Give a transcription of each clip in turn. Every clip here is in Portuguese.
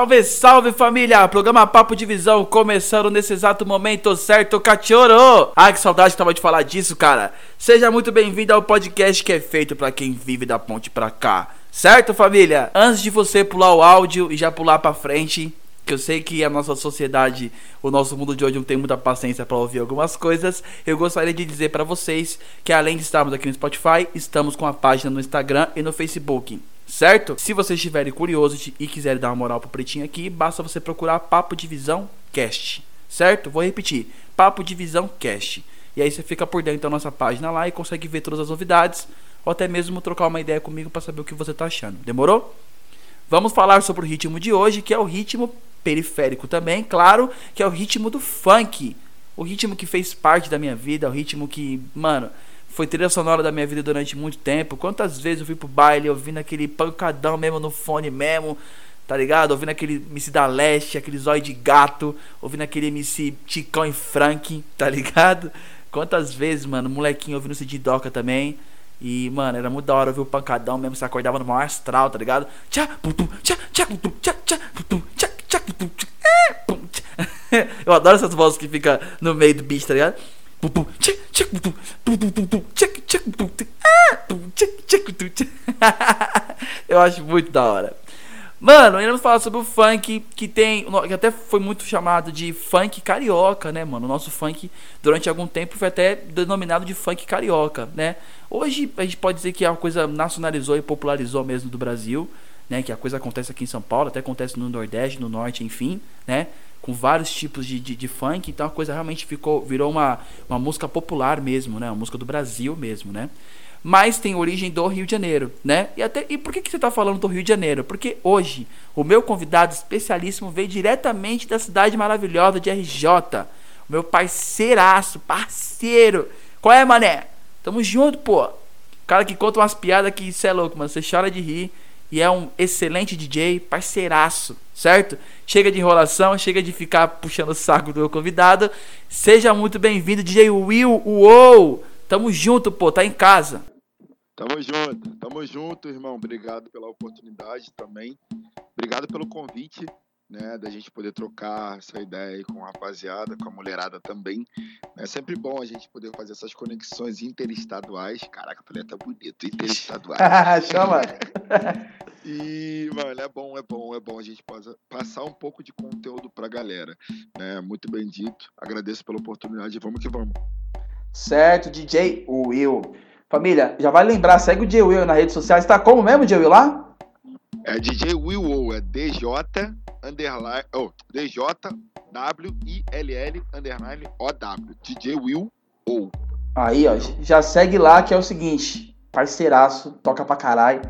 Salve, salve família! Programa Papo de Visão começando nesse exato momento, certo, cachorro? Ai, que saudade que tava de falar disso, cara. Seja muito bem-vindo ao podcast que é feito para quem vive da ponte pra cá. Certo, família? Antes de você pular o áudio e já pular pra frente, que eu sei que a nossa sociedade, o nosso mundo de hoje não tem muita paciência para ouvir algumas coisas, eu gostaria de dizer para vocês que além de estarmos aqui no Spotify, estamos com a página no Instagram e no Facebook certo? Se vocês estiverem curiosos e quiserem dar uma moral pro Pretinho aqui, basta você procurar Papo Divisão Cast, certo? Vou repetir, Papo Divisão Cast. E aí você fica por dentro da nossa página lá e consegue ver todas as novidades, ou até mesmo trocar uma ideia comigo para saber o que você tá achando. Demorou? Vamos falar sobre o ritmo de hoje, que é o ritmo periférico também, claro, que é o ritmo do funk. O ritmo que fez parte da minha vida, o ritmo que, mano, foi trilha sonora da minha vida durante muito tempo. Quantas vezes eu fui pro baile ouvindo aquele pancadão mesmo no fone mesmo, tá ligado? Ouvindo aquele MC da Leste, aquele zóio de gato, ouvindo aquele MC Ticão e Frank, tá ligado? Quantas vezes, mano, molequinho ouvindo CD Doca também. E, mano, era muito da hora ouvir o pancadão mesmo, você acordava no maior astral, tá ligado? Tchá, pum, tchá, tchá, pum, tchá, tchá, pum, tchá, tchá, pum, tchá, tchá. Eu adoro essas vozes que fica no meio do bicho, tá ligado? Eu acho muito da hora. Mano, vamos falar sobre o funk que tem. Que até foi muito chamado de funk carioca, né, mano? O nosso funk, durante algum tempo, foi até denominado de funk carioca, né? Hoje a gente pode dizer que a coisa nacionalizou e popularizou mesmo do Brasil, né? Que a coisa acontece aqui em São Paulo, até acontece no Nordeste, no Norte, enfim, né? Com vários tipos de, de, de, funk, então a coisa realmente ficou virou uma, uma música popular mesmo, né? Uma música do Brasil mesmo, né? Mas tem origem do Rio de Janeiro, né? E até e por que, que você está falando do Rio de Janeiro? Porque hoje o meu convidado especialíssimo veio diretamente da cidade maravilhosa de RJ. Meu parceiraço, parceiro. Qual é, mané? Tamo junto, pô. Cara que conta umas piadas que você é louco, mano. Você chora de rir e é um excelente DJ, parceiraço, certo? Chega de enrolação, chega de ficar puxando o saco do convidado. Seja muito bem-vindo, DJ Will Uou! Tamo junto, pô, tá em casa. Tamo junto, tamo junto, irmão. Obrigado pela oportunidade também. Obrigado pelo convite né, da gente poder trocar essa ideia aí com a rapaziada, com a mulherada também. É sempre bom a gente poder fazer essas conexões interestaduais. Caraca, falei até bonito, interestaduais. Chama! e, mano, é bom, é bom, é bom a gente passar um pouco de conteúdo pra galera. Né? Muito bem dito. Agradeço pela oportunidade. Vamos que vamos. Certo, DJ Will. Família, já vai lembrar, segue o DJ Will nas redes sociais. Tá como mesmo, DJ Will lá? É DJ Will, é DJ underline, oh, DJ W I L L underline O W. DJ Will ou. Aí, ó, já segue lá que é o seguinte, parceiraço, toca pra caralho.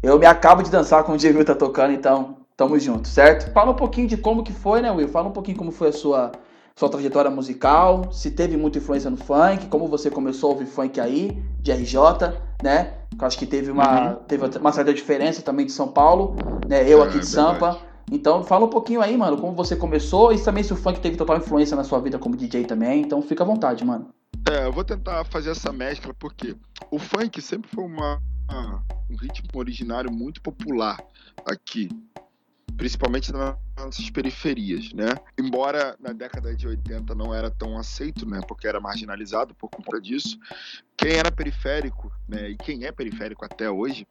Eu me acabo de dançar com o DJ Will tá tocando, então tamo junto, certo? Fala um pouquinho de como que foi, né, Will? Fala um pouquinho como foi a sua sua trajetória musical, se teve muita influência no funk, como você começou a ouvir funk aí, de RJ, né? Eu acho que teve uma, uhum. teve uma certa diferença também de São Paulo, né? Eu é, aqui de Sampa. Então fala um pouquinho aí, mano, como você começou e também se o funk teve total influência na sua vida como DJ também. Então fica à vontade, mano. É, eu vou tentar fazer essa mescla porque o funk sempre foi uma, um ritmo originário muito popular aqui principalmente nas nossas periferias, né? Embora na década de 80 não era tão aceito, né, porque era marginalizado por conta disso, quem era periférico, né, e quem é periférico até hoje,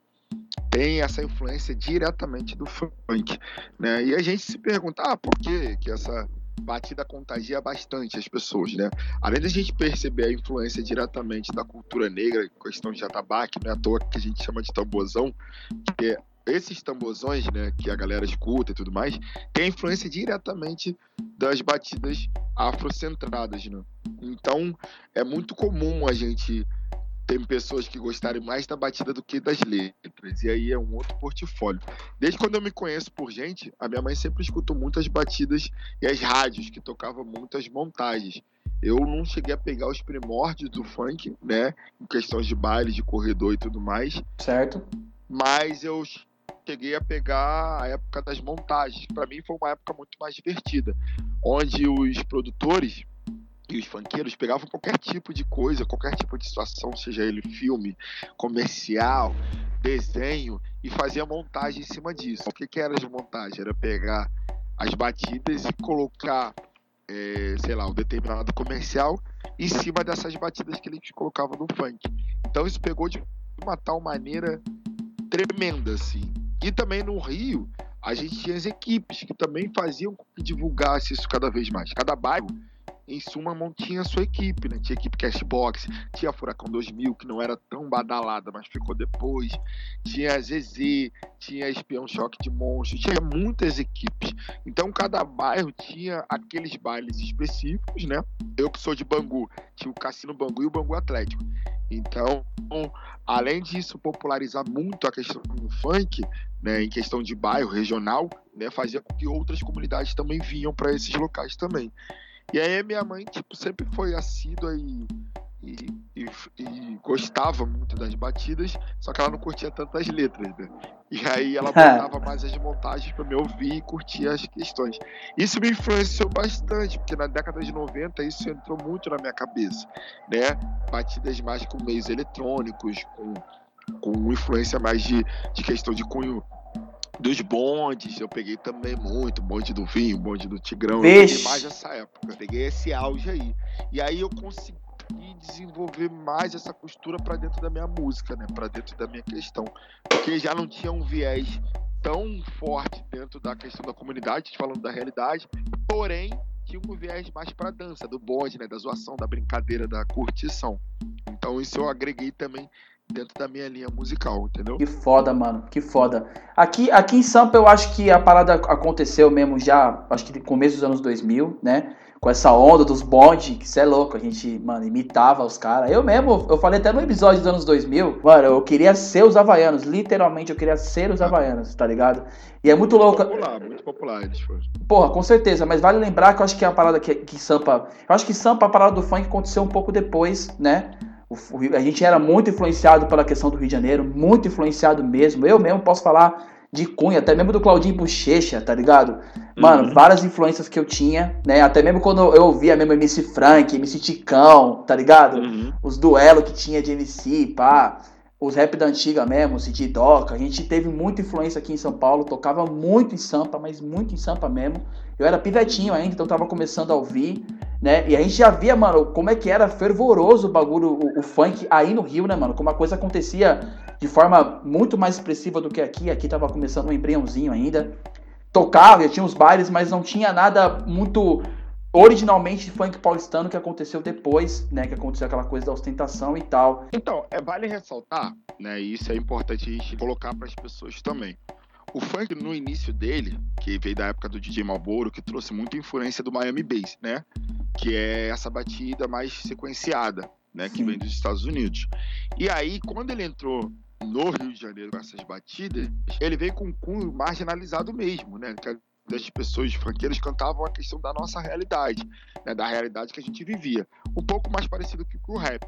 tem essa influência diretamente do funk, né? E a gente se pergunta, ah, por que que essa batida contagia bastante as pessoas, né? Além da gente perceber a influência diretamente da cultura negra, questão de atabaque, não é à toa que a gente chama de tambozão, que esses tambozões, né, que a galera escuta e tudo mais, tem influência diretamente das batidas afrocentradas, né? Então, é muito comum a gente ter pessoas que gostarem mais da batida do que das letras, e aí é um outro portfólio. Desde quando eu me conheço por gente, a minha mãe sempre escutou muitas batidas e as rádios que tocavam muitas montagens. Eu não cheguei a pegar os primórdios do funk, né, em questões de baile, de corredor e tudo mais. Certo. Mas eu cheguei a pegar a época das montagens. Para mim foi uma época muito mais divertida, onde os produtores e os funkeiros pegavam qualquer tipo de coisa, qualquer tipo de situação, seja ele filme, comercial, desenho, e fazia montagem em cima disso. O que, que era de montagem? Era pegar as batidas e colocar, é, sei lá, um determinado comercial em cima dessas batidas que eles colocavam no funk. Então isso pegou de uma tal maneira tremenda, assim. E também no Rio, a gente tinha as equipes que também faziam que divulgasse isso cada vez mais. Cada bairro em suma, tinha a sua equipe, né? Tinha equipe Cashbox, tinha a Furacão 2000, que não era tão badalada, mas ficou depois. Tinha a ZZ, tinha a Espião Choque de Monstros, tinha muitas equipes. Então, cada bairro tinha aqueles bailes específicos, né? Eu que sou de Bangu, tinha o Cassino Bangu e o Bangu Atlético. Então, além disso popularizar muito a questão do funk, né, em questão de bairro regional, né, fazia com que outras comunidades também vinham para esses locais também. E aí minha mãe, tipo, sempre foi assídua e, e, e, e, gostava muito das batidas, só que ela não curtia tantas letras, né? E aí ela botava mais as montagens para me ouvir e curtir as questões. Isso me influenciou bastante, porque na década de 90 isso entrou muito na minha cabeça, né? Batidas mais com meios eletrônicos, com, com influência mais de, de questão de cunho dos bondes, eu peguei também muito, bonde do vinho, bonde do Tigrão, Vixe. eu peguei mais nessa época, eu peguei esse auge aí. E aí eu consegui desenvolver mais essa costura para dentro da minha música, né, para dentro da minha questão, porque já não tinha um viés tão forte dentro da questão da comunidade, falando da realidade, porém tinha um viés mais para dança, do bonde, né, da zoação, da brincadeira, da curtição. Então isso eu agreguei também dentro da minha linha musical, entendeu? Que foda, mano, que foda. Aqui, aqui em Sampa eu acho que a parada aconteceu mesmo já, acho que no começo dos anos 2000, né? Com essa onda dos bonde, que você é louco, a gente, mano, imitava os caras. Eu mesmo, eu falei até no episódio dos anos 2000, mano, eu queria ser os Havaianos, literalmente eu queria ser os Havaianos, tá ligado? E é muito, muito louco. Popular, muito popular eles foram. Porra, com certeza, mas vale lembrar que eu acho que é a parada que, que Sampa. Eu acho que Sampa, a parada do funk aconteceu um pouco depois, né? A gente era muito influenciado pela questão do Rio de Janeiro, muito influenciado mesmo. Eu mesmo posso falar de Cunha, até mesmo do Claudinho Bochecha, tá ligado? Mano, uhum. várias influências que eu tinha, né? Até mesmo quando eu ouvia mesmo MC Frank, MC Ticão, tá ligado? Uhum. Os duelos que tinha de MC, pá. Os rap da antiga mesmo, City Doca. A gente teve muita influência aqui em São Paulo, tocava muito em Sampa, mas muito em Sampa mesmo. Eu era pivetinho ainda, então tava começando a ouvir, né? E a gente já via, mano, como é que era fervoroso o bagulho, o, o funk aí no Rio, né, mano? Como a coisa acontecia de forma muito mais expressiva do que aqui. Aqui tava começando um embriãozinho ainda. Tocava, já tinha os bailes, mas não tinha nada muito originalmente funk paulistano que aconteceu depois, né? Que aconteceu aquela coisa da ostentação e tal. Então, é, vale ressaltar, né? E isso é importante a gente colocar para as pessoas também. O funk, no início dele, que veio da época do DJ Malboro, que trouxe muita influência do Miami Bass, né? Que é essa batida mais sequenciada, né? Que Sim. vem dos Estados Unidos. E aí, quando ele entrou no Rio de Janeiro com essas batidas, ele veio com um cunho marginalizado mesmo, né? Que das pessoas funkeiras cantavam a questão da nossa realidade, né? Da realidade que a gente vivia. Um pouco mais parecido que com o rap.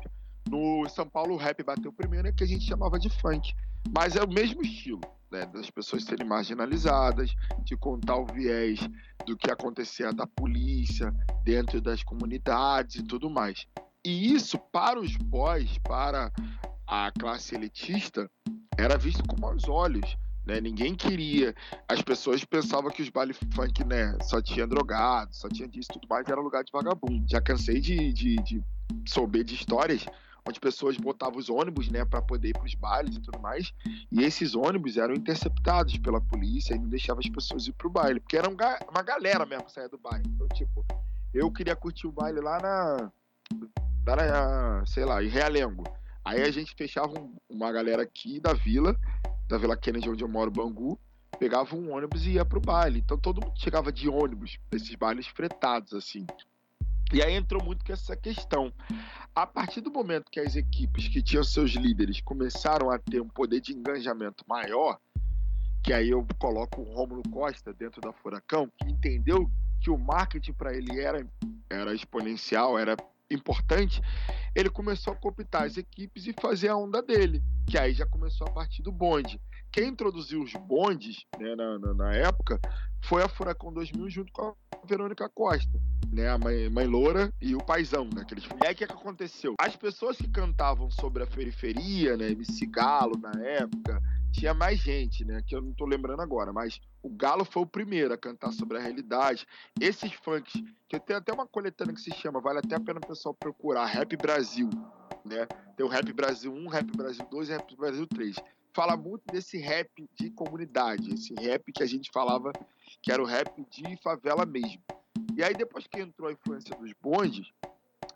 No São Paulo, o rap bateu primeiro, é que a gente chamava de funk. Mas é o mesmo estilo, né? Das pessoas serem marginalizadas, de contar o viés do que acontecia da polícia dentro das comunidades e tudo mais. E isso, para os boys, para a classe elitista, era visto com maus olhos. Né? Ninguém queria. As pessoas pensavam que os baile funk né, só tinha drogado, só tinha disso tudo mais, era lugar de vagabundo. Já cansei de, de, de souber de histórias onde pessoas botavam os ônibus, né, para poder ir para os bailes e tudo mais. E esses ônibus eram interceptados pela polícia e não deixavam as pessoas ir pro baile, porque era um uma galera mesmo que saía do baile. Então, tipo, eu queria curtir o baile lá na, lá na sei lá, em Realengo. Aí a gente fechava um, uma galera aqui da vila, da Vila Kennedy, onde eu moro, Bangu, pegava um ônibus e ia pro baile. Então todo mundo chegava de ônibus, esses bailes fretados, assim. E aí entrou muito com essa questão. A partir do momento que as equipes que tinham seus líderes começaram a ter um poder de engajamento maior, que aí eu coloco o Rômulo Costa dentro da Furacão, que entendeu que o marketing para ele era, era exponencial, era importante, ele começou a cooptar as equipes e fazer a onda dele, que aí já começou a partir do bonde. Quem introduziu os bondes né, na, na, na, época foi a Furacão 2000 junto com a Verônica Costa, né? A mãe, mãe loura e o paizão, né? Aqueles... E aí o que, que aconteceu? As pessoas que cantavam sobre a periferia, né? MC Galo na época, tinha mais gente, né? Que eu não tô lembrando agora, mas o Galo foi o primeiro a cantar sobre a realidade. Esses funks, que eu tenho até uma coletânea que se chama, vale até a pena o pessoal procurar, Rap Brasil, né? Tem o Rap Brasil 1, Rap Brasil 2 e Rap Brasil 3 fala muito desse rap de comunidade, esse rap que a gente falava que era o rap de favela mesmo. E aí, depois que entrou a influência dos bondes,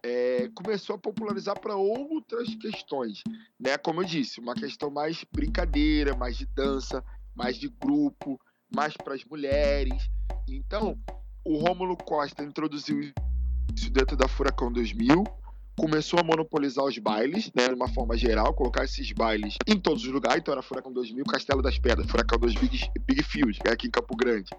é, começou a popularizar para outras questões, né? Como eu disse, uma questão mais brincadeira, mais de dança, mais de grupo, mais para as mulheres. Então, o Rômulo Costa introduziu isso dentro da Furacão 2000, começou a monopolizar os bailes, né, de uma forma geral, colocar esses bailes em todos os lugares. Então era Furacão 2000, Castelo das Pedras, Furacão 2000 Big, Big Field, que é aqui em Campo Grande.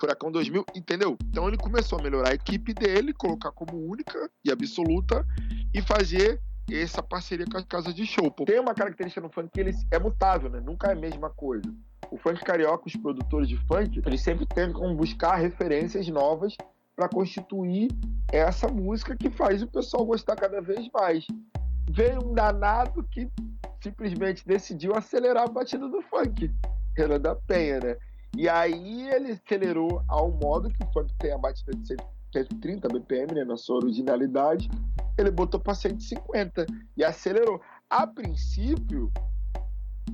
Furacão 2000, entendeu? Então ele começou a melhorar a equipe dele, colocar como única e absoluta e fazer essa parceria com a casa de show. Tem uma característica no funk que ele é mutável, né? Nunca é a mesma coisa. O funk carioca, os produtores de funk, eles sempre tentam buscar referências novas para constituir essa música que faz o pessoal gostar cada vez mais. Veio um danado que simplesmente decidiu acelerar a batida do funk, Renan da Penha, né? E aí ele acelerou ao modo que o funk tem a batida de 130 BPM, né, na sua originalidade, ele botou para 150 e acelerou. A princípio,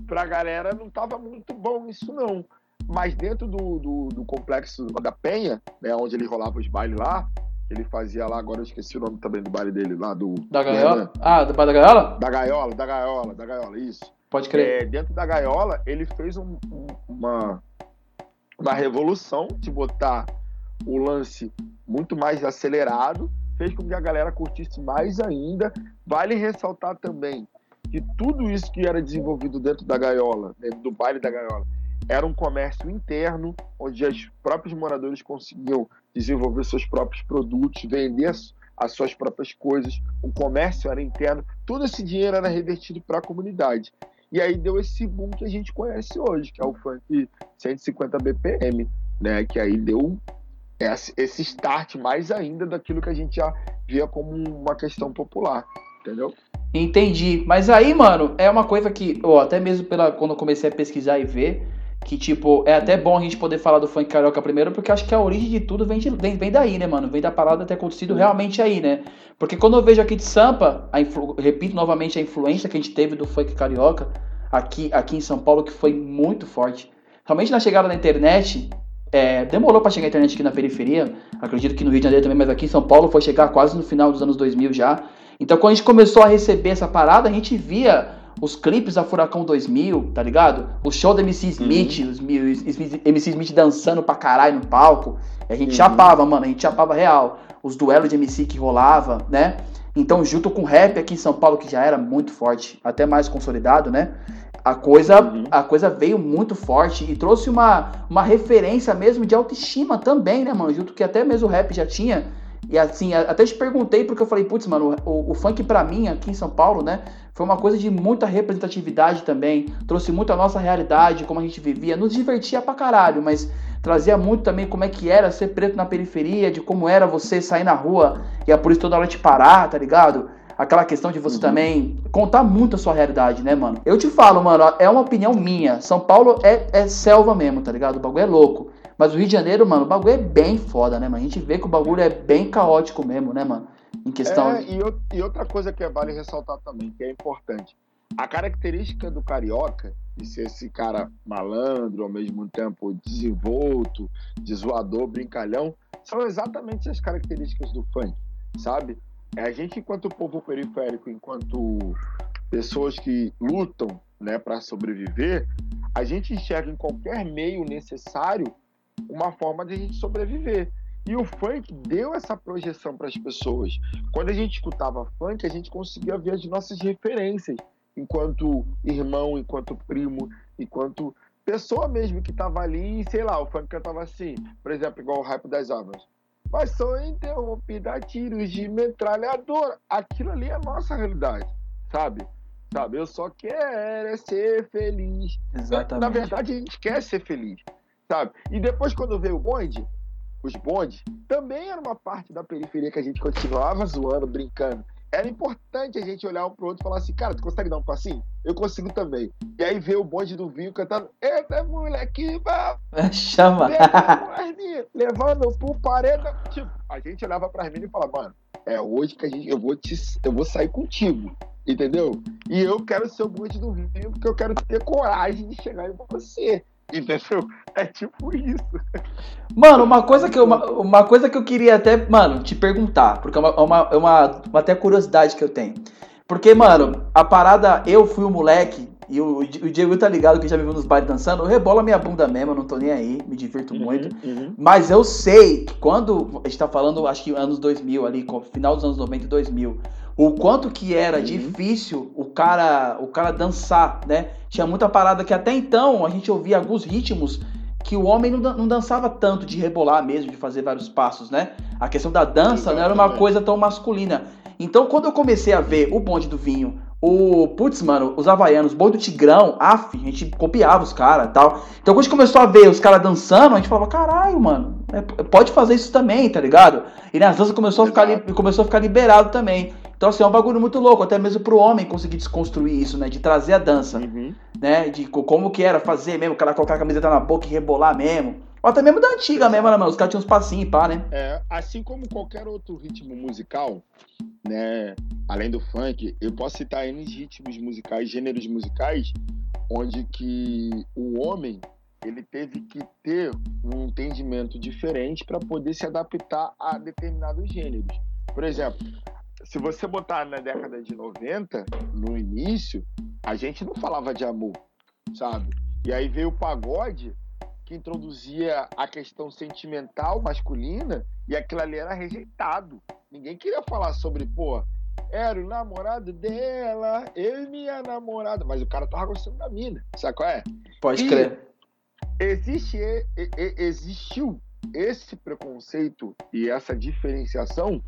pra galera não tava muito bom isso não. Mas dentro do, do, do, complexo da Penha, né, onde ele rolava os bailes lá, ele fazia lá, agora eu esqueci o nome também do baile dele lá, do. Da Gaiola? Ah, do baile da Gaiola? Da Gaiola, da Gaiola, da Gaiola, isso. Pode crer. É, dentro da Gaiola, ele fez um, um, uma, uma revolução de botar o lance muito mais acelerado, fez com que a galera curtisse mais ainda. Vale ressaltar também que tudo isso que era desenvolvido dentro da gaiola, dentro do baile da gaiola, era um comércio interno, onde os próprios moradores conseguiam desenvolver seus próprios produtos, vender as suas próprias coisas, o comércio era interno, todo esse dinheiro era revertido para a comunidade. E aí deu esse boom que a gente conhece hoje, que é o funk 150 BPM, né? Que aí deu esse start mais ainda daquilo que a gente já via como uma questão popular, entendeu? Entendi. Mas aí, mano, é uma coisa que, ó, até mesmo pela quando eu comecei a pesquisar e ver, que, tipo, é até bom a gente poder falar do funk carioca primeiro, porque acho que a origem de tudo vem, de, vem, vem daí, né, mano? Vem da parada ter acontecido realmente aí, né? Porque quando eu vejo aqui de Sampa, influ, repito novamente a influência que a gente teve do funk carioca aqui, aqui em São Paulo, que foi muito forte. Realmente na chegada da internet, é, demorou para chegar a internet aqui na periferia, acredito que no Rio de Janeiro também, mas aqui em São Paulo foi chegar quase no final dos anos 2000 já. Então quando a gente começou a receber essa parada, a gente via os clipes da Furacão 2000, tá ligado? O show da MC Smith, uhum. os MC Smith dançando pra caralho no palco. A gente uhum. chapava, mano, a gente chapava real. Os duelos de MC que rolava, né? Então, junto com o rap aqui em São Paulo, que já era muito forte, até mais consolidado, né? A coisa, uhum. a coisa veio muito forte e trouxe uma, uma referência mesmo de autoestima também, né, mano? Junto que até mesmo o rap já tinha. E assim, até te perguntei porque eu falei, putz, mano, o, o funk pra mim aqui em São Paulo, né? Foi uma coisa de muita representatividade também, trouxe muito a nossa realidade, como a gente vivia, nos divertia pra caralho, mas trazia muito também como é que era ser preto na periferia, de como era você sair na rua e a polícia toda hora te parar, tá ligado? Aquela questão de você uhum. também contar muito a sua realidade, né, mano? Eu te falo, mano, é uma opinião minha. São Paulo é, é selva mesmo, tá ligado? O bagulho é louco. Mas o Rio de Janeiro, mano, o bagulho é bem foda, né, mano? A gente vê que o bagulho é bem caótico mesmo, né, mano? em questão. É, e, e, outra coisa que vale ressaltar também, que é importante. A característica do carioca, de ser esse cara malandro, ao mesmo tempo desenvolto, de zoador, brincalhão, são exatamente as características do funk, sabe? É a gente, enquanto povo periférico, enquanto pessoas que lutam né, para sobreviver, a gente enxerga em qualquer meio necessário uma forma de a gente sobreviver. E o funk deu essa projeção para as pessoas. Quando a gente escutava funk, a gente conseguia ver as nossas referências, enquanto irmão, enquanto primo, enquanto pessoa mesmo que estava ali, e sei lá, o funk cantava assim, por exemplo, igual o rap das obras. Mas sou interrompida a tiros de metralhadora. Aquilo ali é a nossa realidade, sabe? Sabe? Eu só quero é ser feliz. Exatamente. Na verdade, a gente quer ser feliz, sabe? E depois, quando veio o bonde, os bondes, também era uma parte da periferia que a gente continuava zoando, brincando. Era importante a gente olhar um pro outro e falar assim, cara, tu consegue dar um passinho? Eu consigo também. E aí ver o bonde do vinho cantando, eita moleque, chama. Levando, levando pro parede. Tipo, a gente olhava pras meninas e falava, mano, é hoje que a gente, eu vou te, eu vou sair contigo, entendeu? E eu quero ser o bonde do vinho porque eu quero ter coragem de chegar em você. Entendeu? É tipo isso. Mano, uma coisa que eu, uma, uma coisa que eu queria até, mano, te perguntar, porque é uma, uma, uma, uma até curiosidade que eu tenho. Porque, mano, a parada, eu fui o um moleque, e o, o Diego tá ligado que já me viu nos bailes dançando, eu rebolo a minha bunda mesmo, eu não tô nem aí, me divirto uhum, muito. Uhum. Mas eu sei que quando a gente tá falando, acho que anos 2000 ali, final dos anos 90 e 2000, o quanto que era uhum. difícil o cara, o cara dançar, né? Tinha muita parada que até então a gente ouvia alguns ritmos que o homem não, não dançava tanto de rebolar mesmo, de fazer vários passos, né? A questão da dança não era uma coisa tão masculina. Então, quando eu comecei a ver o bonde do vinho, o, putz, mano, os havaianos, o bonde do Tigrão, af, a gente copiava os caras tal. Então, quando a gente começou a ver os caras dançando, a gente falava, caralho, mano, é, pode fazer isso também, tá ligado? E nas danças começou a ficar, começou a ficar liberado também. Então, assim, é um bagulho muito louco, até mesmo pro homem conseguir desconstruir isso, né? De trazer a dança, uhum. né? De como que era fazer mesmo, o cara colocar a camiseta na boca e rebolar mesmo. Ou até mesmo da antiga mesmo, né, mano? Os caras tinham uns passinhos e pá, né? É, assim como qualquer outro ritmo musical, né? Além do funk, eu posso citar N ritmos musicais, gêneros musicais, onde que o homem ele teve que ter um entendimento diferente para poder se adaptar a determinados gêneros. Por exemplo, se você botar na década de 90, no início, a gente não falava de amor, sabe? E aí veio o pagode que introduzia a questão sentimental masculina e aquilo ali era rejeitado. Ninguém queria falar sobre, pô, era o namorado dela, eu e minha namorada, mas o cara tava gostando da mina, sabe qual é? Pode e crer. Existe, existiu esse preconceito e essa diferenciação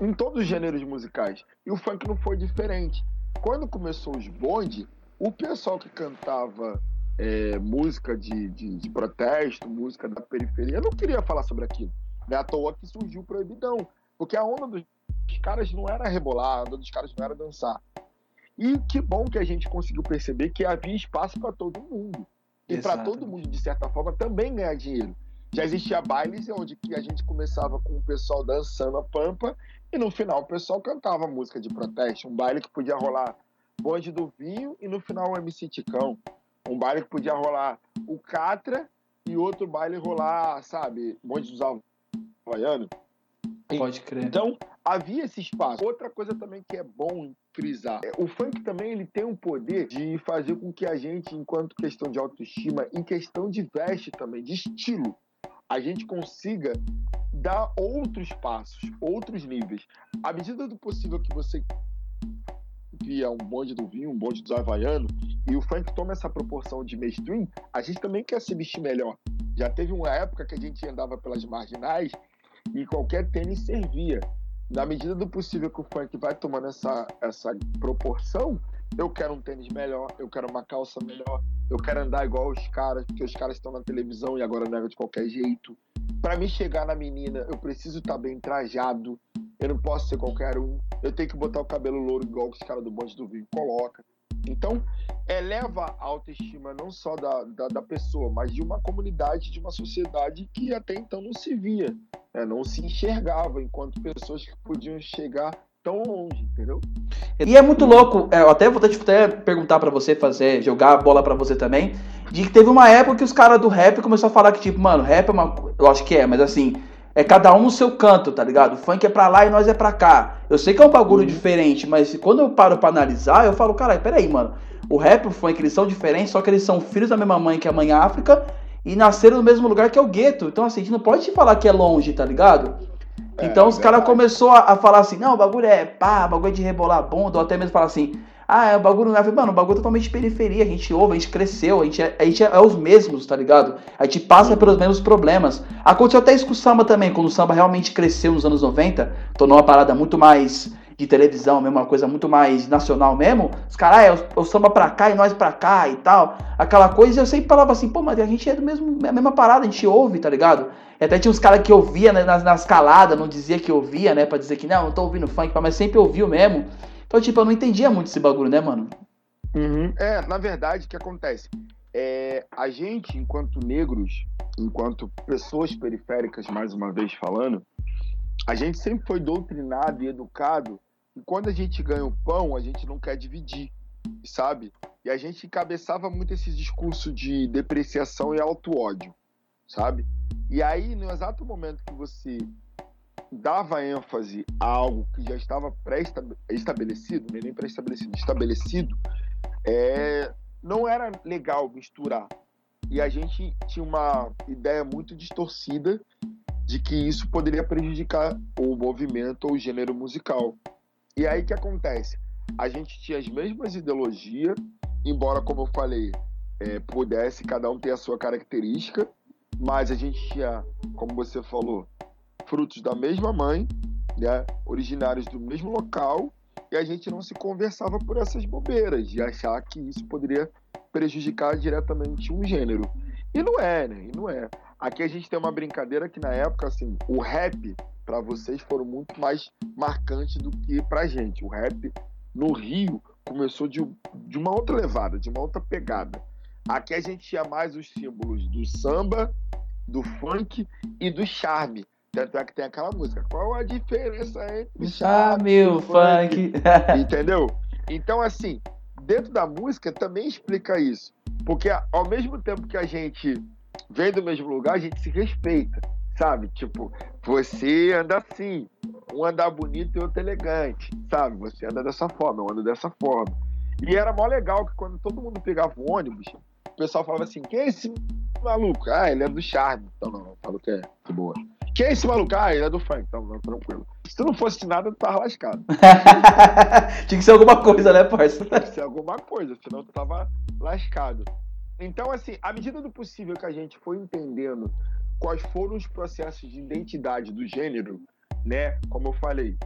em todos os gêneros musicais. E o funk não foi diferente. Quando começou os bonde, o pessoal que cantava é, música de, de, de, protesto, música da periferia, não queria falar sobre aquilo. Não é à toa que surgiu o proibidão. Porque a onda dos caras não era rebolar, a onda dos caras não era dançar. E que bom que a gente conseguiu perceber que havia espaço para todo mundo. E para todo mundo, de certa forma, também ganhar dinheiro. Já existia bailes onde que a gente começava com o pessoal dançando a pampa e no final o pessoal cantava música de protesto, um baile que podia rolar bonde do vinho e no final o MC Ticão. Um baile que podia rolar o Catra e outro baile rolar, sabe, bonde dos Havaianos. Pode crer. Então, havia esse espaço. Outra coisa também que é bom frisar, é, o funk também ele tem um poder de fazer com que a gente, enquanto questão de autoestima, em questão de veste também, de estilo, a gente consiga dar outros passos, outros níveis. À medida do possível que você cria um bonde do vinho, um bonde dos havaianos, e o funk toma essa proporção de mainstream, a gente também quer se vestir melhor. Já teve uma época que a gente andava pelas marginais e qualquer tênis servia. Na medida do possível que o funk vai tomando essa, essa proporção, eu quero um tênis melhor, eu quero uma calça melhor, eu quero andar igual os caras, porque os caras estão na televisão e agora nega de qualquer jeito. Para me chegar na menina, eu preciso estar tá bem trajado. Eu não posso ser qualquer um. Eu tenho que botar o cabelo louro igual os caras do bonde do vinho coloca. Então, eleva a autoestima não só da, da, da, pessoa, mas de uma comunidade, de uma sociedade que até então não se via, né? não se enxergava enquanto pessoas que podiam chegar tão longe, entendeu? E é muito louco, é, eu até vou até perguntar para você, fazer, jogar a bola para você também, de que teve uma época que os caras do rap começaram a falar que, tipo, mano, rap é uma. Eu acho que é, mas assim, é cada um no seu canto, tá ligado? O funk é pra lá e nós é pra cá. Eu sei que é um bagulho uhum. diferente, mas quando eu paro pra analisar, eu falo, caralho, peraí, mano. O rap e o funk, eles são diferentes, só que eles são filhos da mesma mãe que a mãe África e nasceram no mesmo lugar que é o gueto. Então, assim, a gente não pode te falar que é longe, tá ligado? É, então os caras começou a, a, falar assim, não, o bagulho é pá, o bagulho é de rebolar bunda, ou até mesmo falar assim, ah, é o bagulho não é. Mano, o bagulho é totalmente periferia, a gente ouve, a gente cresceu, a gente, é, a gente é, é, os mesmos, tá ligado? A gente passa pelos mesmos problemas. Aconteceu até isso com o samba também, quando o samba realmente cresceu nos anos 90, tornou uma parada muito mais de televisão mesmo, uma coisa muito mais nacional mesmo, os caras, ah, é o, o samba pra cá e nós pra cá e tal, aquela coisa, eu sempre falava assim, pô, mas a gente é do mesmo, é a mesma parada, a gente ouve, tá ligado? E até tinha uns caras que ouvia né, nas, nas caladas, não dizia que ouvia, né, pra dizer que não, não tô ouvindo funk, mas sempre ouviu mesmo. Então, tipo, eu não entendia muito esse bagulho, né, mano? Uhum. É, na verdade, o que acontece? É, a gente, enquanto negros, enquanto pessoas periféricas, mais uma vez falando, a gente sempre foi doutrinado e educado e quando a gente ganha o pão, a gente não quer dividir, sabe? E a gente encabeçava muito esse discurso de depreciação e auto-ódio, sabe? E aí, no exato momento que você dava ênfase a algo que já estava pré-estabelecido, é nem pré-estabelecido, estabelecido, é, não era legal misturar. E a gente tinha uma ideia muito distorcida de que isso poderia prejudicar o movimento ou o gênero musical. E aí que acontece? A gente tinha as mesmas ideologias, embora, como eu falei, é, pudesse cada um ter a sua característica, mas a gente tinha, como você falou, frutos da mesma mãe, né, originários do mesmo local, e a gente não se conversava por essas bobeiras, de achar que isso poderia prejudicar diretamente um gênero. E não é, né? E não é. Aqui a gente tem uma brincadeira que na época, assim, o rap para vocês foram muito mais marcantes do que pra gente. O rap no Rio começou de, de uma outra levada, de uma outra pegada. Aqui a gente tinha mais os símbolos do samba, do funk e do charme. Tanto é que tem aquela música. Qual a diferença entre charme e o funk? Entendeu? Então, assim, dentro da música também explica isso. Porque ao mesmo tempo que a gente vem do mesmo lugar, a gente se respeita sabe? Tipo, você anda assim, um andar bonito e outro elegante, sabe? Você anda dessa forma, eu ando dessa forma. E era mó legal que quando todo mundo pegava o ônibus, o pessoal falava assim: quem é esse maluco? Ah, ele é do charme. Então, não, não falo que é, que boa. Quem é esse maluco? Ah, ele é do funk. Então, não, tranquilo. Se tu não fosse nada, tu tava lascado. Tinha que ser alguma coisa, né, parça? Tinha que ser alguma coisa, senão tu tava lascado. Então, assim, à medida do possível que a gente foi entendendo quais foram os processos de identidade do gênero, né? Como eu falei,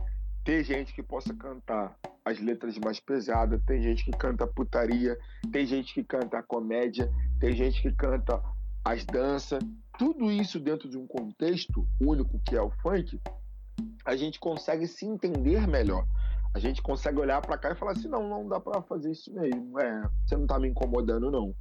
tem gente que possa cantar as letras mais pesadas, tem gente que canta putaria, tem gente que canta a comédia, tem gente que canta as danças. Tudo isso dentro de um contexto único que é o funk, a gente consegue se entender melhor. A gente consegue olhar para cá e falar assim: não, não dá para fazer isso mesmo. É, você não tá me incomodando, não.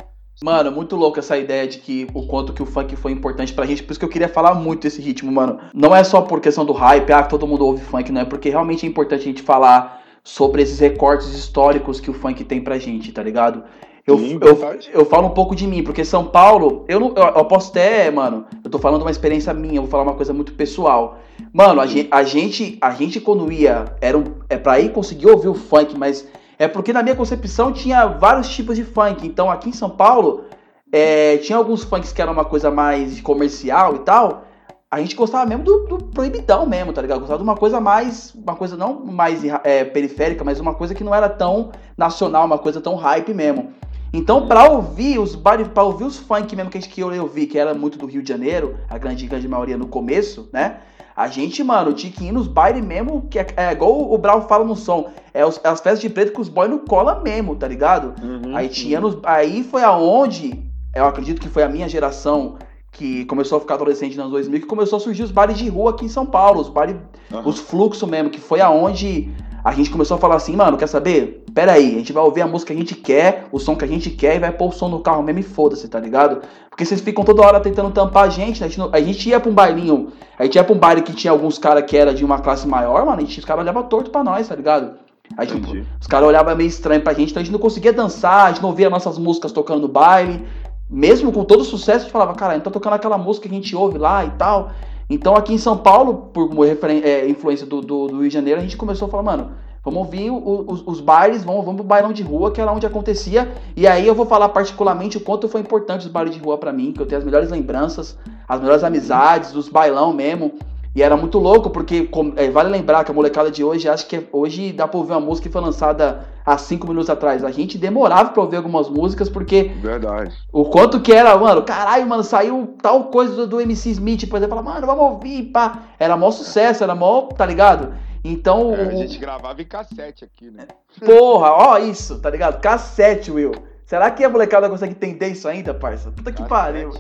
Mano, muito louco essa ideia de que o quanto que o funk foi importante pra gente. Por isso que eu queria falar muito desse ritmo, mano. Não é só por questão do hype, ah, todo mundo ouve funk, não é porque realmente é importante a gente falar sobre esses recortes históricos que o funk tem pra gente, tá ligado? Eu, Sim, eu, eu, falo um pouco de mim, porque São Paulo, eu, não, eu, eu posso até, mano, eu tô falando uma experiência minha, eu vou falar uma coisa muito pessoal. Mano, a gente, a gente, a gente quando ia, era um, é pra ir conseguir ouvir o funk, mas é porque na minha concepção tinha vários tipos de funk. Então aqui em São Paulo é, tinha alguns funks que eram uma coisa mais comercial e tal. A gente gostava mesmo do, do proibidão mesmo, tá ligado? Gostava de uma coisa mais. Uma coisa não mais é, periférica, mas uma coisa que não era tão nacional, uma coisa tão hype mesmo. Então, pra ouvir os para ouvir os funk mesmo que a gente que eu ouvi, que era muito do Rio de Janeiro, a grande, grande maioria no começo, né? A gente, mano, tinha que ir nos bailes mesmo, que é, é igual o Brau fala no som. É, os, é as festas de preto que os boys não cola mesmo, tá ligado? Uhum, aí tinha uhum. nos. Aí foi aonde, eu acredito que foi a minha geração que começou a ficar adolescente nos anos 2000, que começou a surgir os bares de rua aqui em São Paulo, os bares, uhum. os fluxos mesmo, que foi aonde a gente começou a falar assim, mano, quer saber? Pera aí, a gente vai ouvir a música que a gente quer, o som que a gente quer e vai pôr o som no carro mesmo e foda-se, tá ligado? Porque vocês ficam toda hora tentando tampar a gente, né? A gente, não, a gente ia pra um bailinho, a gente ia pra um baile que tinha alguns caras que era de uma classe maior, mano, a gente, os caras olhavam torto pra nós, tá ligado? Aí, tipo, os caras olhavam meio estranho pra gente, então a gente não conseguia dançar, a gente não ouvia nossas músicas tocando no baile. Mesmo com todo sucesso, a gente falava, cara, a gente tá tocando aquela música que a gente ouve lá e tal. Então aqui em São Paulo, por é, influência do, do, do Rio de Janeiro, a gente começou a falar, mano, Vamos ouvir os, os bailes, vamos, vamos pro bailão de rua, que era onde acontecia. E aí eu vou falar particularmente o quanto foi importante os bailes de rua para mim, que eu tenho as melhores lembranças, as melhores amizades, os bailão mesmo. E era muito louco, porque é, vale lembrar que a molecada de hoje, acho que hoje dá pra ouvir uma música que foi lançada há cinco minutos atrás. A gente demorava pra ouvir algumas músicas, porque. Verdade. O quanto que era, mano, caralho, mano, saiu tal coisa do, do MC Smith, por exemplo, mano, vamos ouvir, pá. Era mó sucesso, era mó, tá ligado? Então. É, a gente gravava em cassete aqui, né? Porra, ó isso, tá ligado? Cassete, Will. Será que a molecada consegue entender isso ainda, parça? Puta que pariu.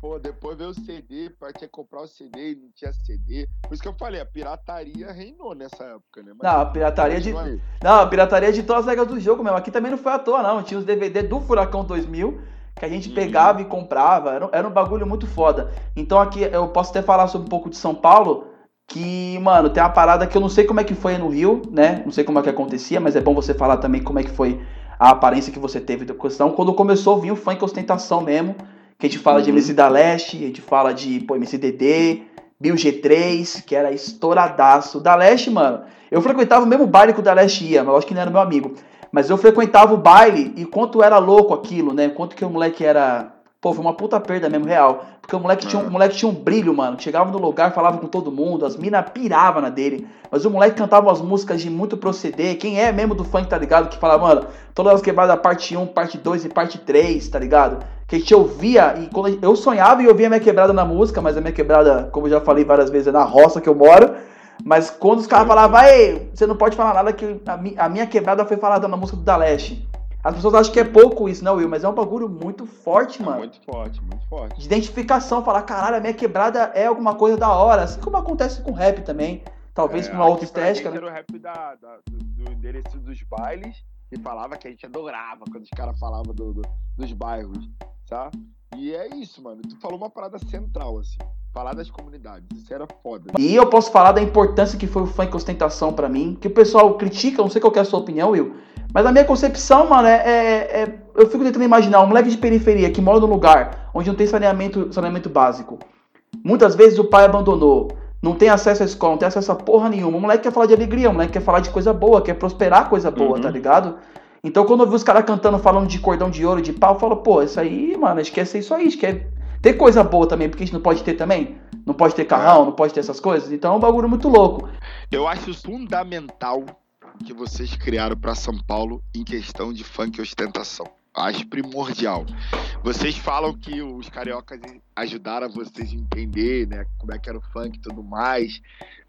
Pô, depois veio o CD, pra que comprar o CD e não tinha CD. Por isso que eu falei, a pirataria reinou nessa época, né? Mas, não, a pirataria de. Não, a pirataria de todas as regras do jogo mesmo. Aqui também não foi à toa, não. Tinha os DVD do Furacão 2000 que a gente uhum. pegava e comprava. Era, era um bagulho muito foda. Então aqui eu posso até falar sobre um pouco de São Paulo. Que, mano, tem uma parada que eu não sei como é que foi no Rio, né? Não sei como é que acontecia, mas é bom você falar também como é que foi a aparência que você teve da questão. Quando começou a vir o funk ostentação mesmo, que a gente fala uhum. de MC da Leste, a gente fala de pô, MC DD, Bill G3, que era estouradaço. Da Leste, mano, eu frequentava o mesmo baile que o da Leste ia, mas eu acho que não era meu amigo. Mas eu frequentava o baile e quanto era louco aquilo, né? Quanto que o moleque era Pô, foi uma puta perda mesmo, real. Porque o moleque, tinha, um, o moleque tinha um brilho, mano. Chegava no lugar, falava com todo mundo, as minas piravam na dele. Mas o moleque cantava umas músicas de muito proceder. Quem é mesmo do funk, tá ligado? Que fala, mano, todas as quebradas, parte 1, parte 2 e parte 3, tá ligado? Que a gente ouvia, e quando eu sonhava e ouvia a minha quebrada na música, mas a minha quebrada, como eu já falei várias vezes, é na roça que eu moro. Mas quando os caras falavam, vai, você não pode falar nada que a, minha quebrada foi falada na música do Da Leste. As pessoas acham que é pouco isso, não, Will? Mas é um bagulho muito forte, mano. É muito forte, muito forte. De identificação, falar, caralho, a minha quebrada é alguma coisa da hora. Assim como acontece com rap também. Talvez é, com uma outra estética. Né? Era o rap da, da, do, do endereço dos bailes e falava que a gente adorava quando os caras falavam do, do, dos bairros, tá? E é isso, mano. Tu falou uma parada central, assim. Falar das comunidades. Isso era foda. E eu posso falar da importância que foi o funk ostentação para mim. Que o pessoal critica, não sei qual é a sua opinião, Will. Mas a minha concepção, mano, é, é, é, Eu fico tentando imaginar um moleque de periferia que mora num lugar onde não tem saneamento, saneamento básico. Muitas vezes o pai abandonou. Não tem acesso à escola, não tem acesso a porra nenhuma. O moleque quer falar de alegria, o moleque quer falar de coisa boa, quer prosperar coisa boa, uhum. tá ligado? Então quando eu vi os caras cantando, falando de cordão de ouro, de pau, eu falo, pô, isso aí, mano, a gente quer ser isso aí, a gente quer ter coisa boa também, porque a gente não pode ter também. Não pode ter carrão, não pode ter essas coisas. Então é um bagulho muito louco. Eu acho fundamental que vocês criaram para São Paulo em questão de funk e ostentação. Acho primordial. Vocês falam que os cariocas ajudaram vocês a entender, né, como é que era o funk e tudo mais.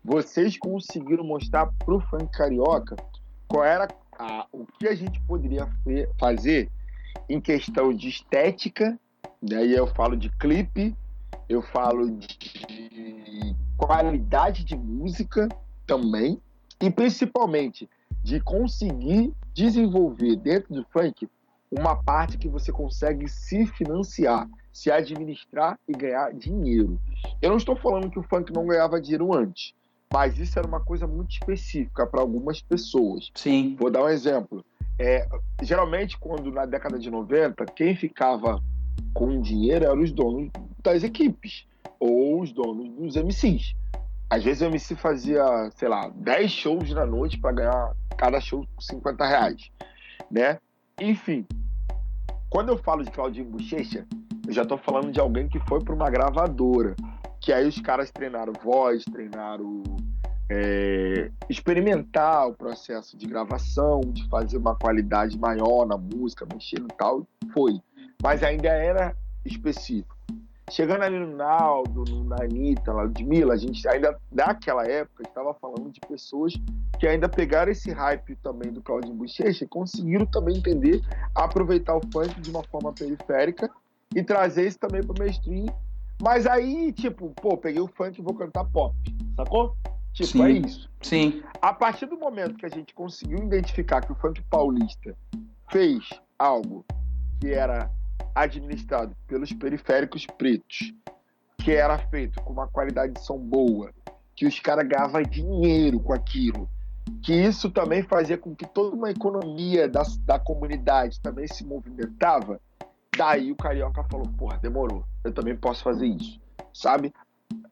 Vocês conseguiram mostrar pro funk carioca qual era a, o que a gente poderia fazer em questão de estética, daí né, eu falo de clipe, eu falo de qualidade de música também, e principalmente de conseguir desenvolver dentro do funk uma parte que você consegue se financiar, se administrar e ganhar dinheiro. Eu não estou falando que o funk não ganhava dinheiro antes, mas isso era uma coisa muito específica para algumas pessoas. Sim. Vou dar um exemplo. É, geralmente, quando na década de 90, quem ficava com dinheiro eram os donos das equipes ou os donos dos MCs. Às vezes o MC fazia, sei lá, 10 shows na noite para ganhar cada show 50 reais, né? Enfim, quando eu falo de Claudinho Bochecha, eu já estou falando de alguém que foi para uma gravadora, que aí os caras treinaram voz, treinaram é, experimentar o processo de gravação, de fazer uma qualidade maior na música, mexendo e tal, foi. Mas ainda era específico. Chegando ali no Naldo, na Anitta, na Ludmilla, a gente ainda, naquela época, estava falando de pessoas que ainda pegaram esse hype também do Claudinho Bochecha e conseguiram também entender, aproveitar o funk de uma forma periférica e trazer isso também para o mainstream. Mas aí, tipo, pô, peguei o funk e vou cantar pop, sacou? Tipo, sim, é isso. Sim. A partir do momento que a gente conseguiu identificar que o funk paulista fez algo que era administrado pelos periféricos pretos, que era feito com uma qualidade de som boa, que os caras ganhavam dinheiro com aquilo, que isso também fazia com que toda uma economia da, da comunidade também se movimentava, daí o Carioca falou, porra, demorou, eu também posso fazer isso, sabe?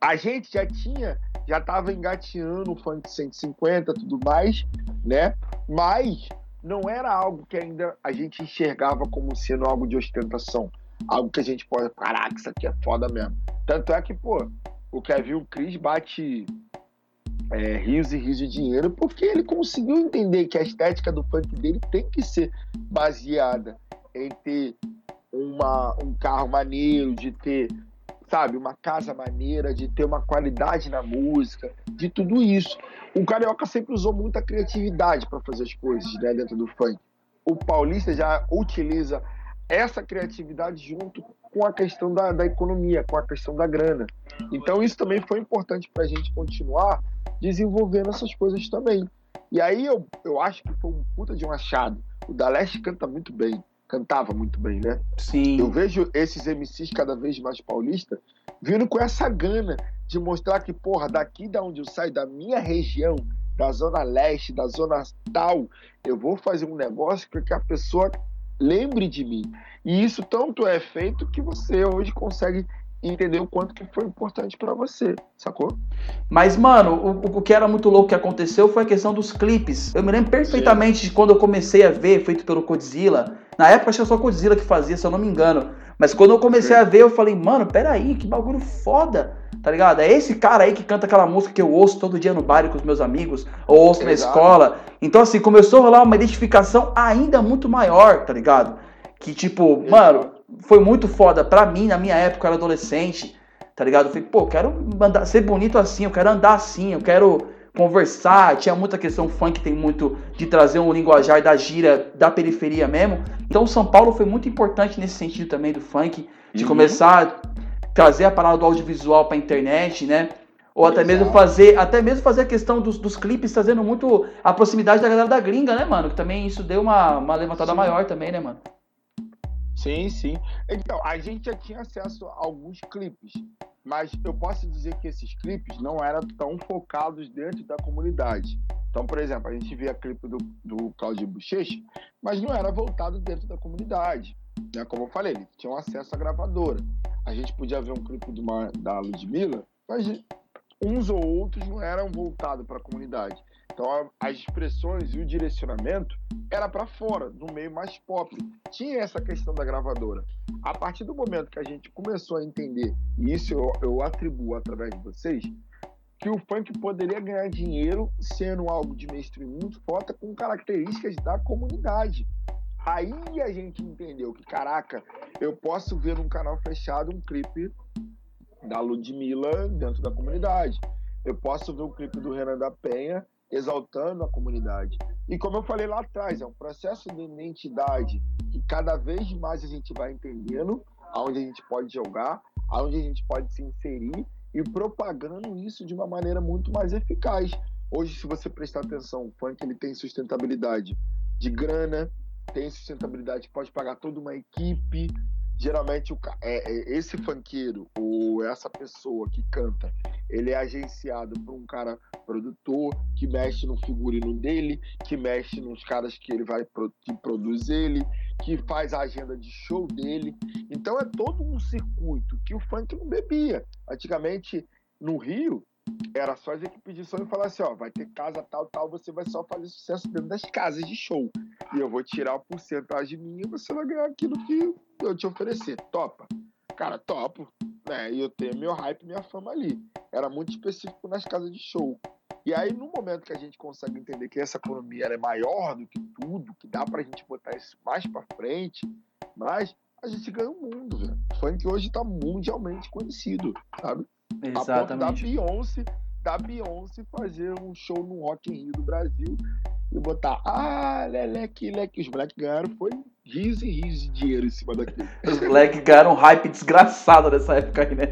A gente já tinha, já tava engateando o funk 150 tudo mais, né? Mas não era algo que ainda a gente enxergava como sendo algo de ostentação. Algo que a gente pode, caraca, isso aqui é foda mesmo. Tanto é que, pô, o Kevin o Chris bate é, rios e rios de dinheiro porque ele conseguiu entender que a estética do funk dele tem que ser baseada em ter uma, um carro maneiro, de ter sabe, uma casa maneira, de ter uma qualidade na música, de tudo isso. O carioca sempre usou muita criatividade para fazer as coisas né, dentro do funk. O paulista já utiliza essa criatividade junto com a questão da, da economia, com a questão da grana. Então isso também foi importante para a gente continuar desenvolvendo essas coisas também. E aí eu, eu acho que foi um puta de um achado. O da Leste canta muito bem, cantava muito bem, né? Sim. Eu vejo esses MCs cada vez mais paulistas vindo com essa gana de mostrar que, porra, daqui da onde eu saio, da minha região, da zona leste, da zona tal, eu vou fazer um negócio para que a pessoa lembre de mim. E isso tanto é feito que você hoje consegue entender o quanto que foi importante para você, sacou? Mas, mano, o, o que era muito louco que aconteceu foi a questão dos clipes. Eu me lembro perfeitamente Sim. de quando eu comecei a ver, feito pelo Godzilla. Na época, acho que era só o Godzilla que fazia, se eu não me engano. Mas quando eu comecei Sim. a ver, eu falei, mano, peraí, que bagulho foda, tá ligado? É esse cara aí que canta aquela música que eu ouço todo dia no bar com os meus amigos, ou ouço Exato. na escola. Então, assim, começou a rolar uma identificação ainda muito maior, tá ligado? Que, tipo, Exato. mano, foi muito foda pra mim, na minha época, eu era adolescente, tá ligado? Eu falei, pô, eu quero andar, ser bonito assim, eu quero andar assim, eu quero conversar. Tinha muita questão funk, tem muito de trazer um linguajar da gira da periferia mesmo. Então, São Paulo foi muito importante nesse sentido também do funk, de uhum. começar a trazer a palavra do audiovisual pra internet, né? Ou até Exato. mesmo fazer, até mesmo fazer a questão dos, dos clipes, trazendo muito a proximidade da galera da gringa, né, mano? Que também isso deu uma, uma levantada Sim. maior também, né, mano? Sim, sim. Então, a gente já tinha acesso a alguns clipes, mas eu posso dizer que esses clipes não eram tão focados dentro da comunidade. Então, por exemplo, a gente via clipe do, do Claudio Bochecha, mas não era voltado dentro da comunidade. Né? Como eu falei, eles tinham acesso à gravadora. A gente podia ver um clipe de uma, da Ludmilla, mas uns ou outros não eram voltados para a comunidade. Então, as expressões e o direcionamento era para fora, no meio mais pop. Tinha essa questão da gravadora. A partir do momento que a gente começou a entender, e isso eu, eu atribuo através de vocês, que o funk poderia ganhar dinheiro sendo algo de mainstream muito forte com características da comunidade. Aí a gente entendeu que, caraca, eu posso ver num canal fechado um clipe da Ludmilla dentro da comunidade. Eu posso ver um clipe do Renan da Penha exaltando a comunidade. E como eu falei lá atrás, é um processo de identidade que cada vez mais a gente vai entendendo aonde a gente pode jogar, aonde a gente pode se inserir e propagando isso de uma maneira muito mais eficaz. Hoje, se você prestar atenção, o funk ele tem sustentabilidade de grana, tem sustentabilidade, pode pagar toda uma equipe, geralmente o, é, é, esse funkeiro ou essa pessoa que canta, ele é agenciado por um cara produtor que mexe no figurino dele, que mexe nos caras que ele vai que produz ele, que faz a agenda de show dele. Então é todo um circuito que o funk não bebia. Antigamente no Rio era só as equipes de som e falar assim, ó, vai ter casa tal, tal, você vai só fazer sucesso dentro das casas de show. E eu vou tirar a porcentagem minha e você vai ganhar aquilo que eu te oferecer. Topa? Cara, topo. Né? E eu tenho meu hype, minha fama ali. Era muito específico nas casas de show. E aí, no momento que a gente consegue entender que essa economia é maior do que tudo, que dá pra gente botar isso mais pra frente, mas a gente ganha o mundo, velho. O funk hoje tá mundialmente conhecido, sabe? Exatamente. A ponto da Beyoncé, da Beyoncé fazer um show no Rock in Rio do Brasil e botar, ah, leleque, leque. Os moleques ganharam, foi rios e rios de dinheiro em cima daquilo. Os moleques ganharam um hype desgraçado nessa época aí, né?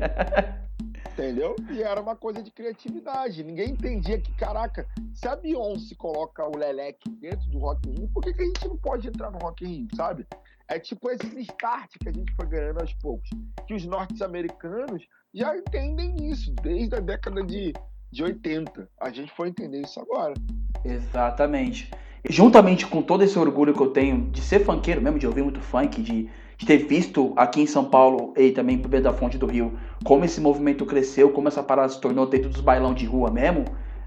Entendeu? E era uma coisa de criatividade. Ninguém entendia que, caraca, se a Beyoncé coloca o Leleque dentro do Rock in Rio, por que, que a gente não pode entrar no Rock in Rio, sabe? É tipo esse start que a gente foi ganhando aos poucos. Que os norte-americanos já entendem isso desde a década de, de 80. A gente foi entender isso agora. Exatamente. Juntamente com todo esse orgulho que eu tenho de ser funkeiro mesmo, de ouvir muito funk, de, de ter visto aqui em São Paulo e também no da Fonte do Rio, como esse movimento cresceu, como essa parada se tornou dentro dos bailão de rua mesmo,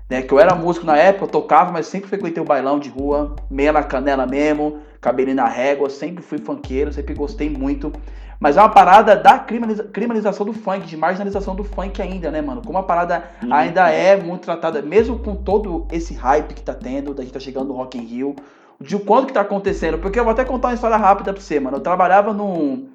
né? Que eu era músico na época, eu tocava, mas sempre frequentei o bailão de rua, meia na canela mesmo, cabelinho na régua, sempre fui funkeiro, sempre gostei muito. Mas é uma parada da criminalização do funk, de marginalização do funk ainda, né, mano? Como a parada uhum. ainda é muito tratada, mesmo com todo esse hype que tá tendo, da gente tá chegando no Rock in Rio, de o quanto que tá acontecendo. Porque eu vou até contar uma história rápida pra você, mano. Eu trabalhava num,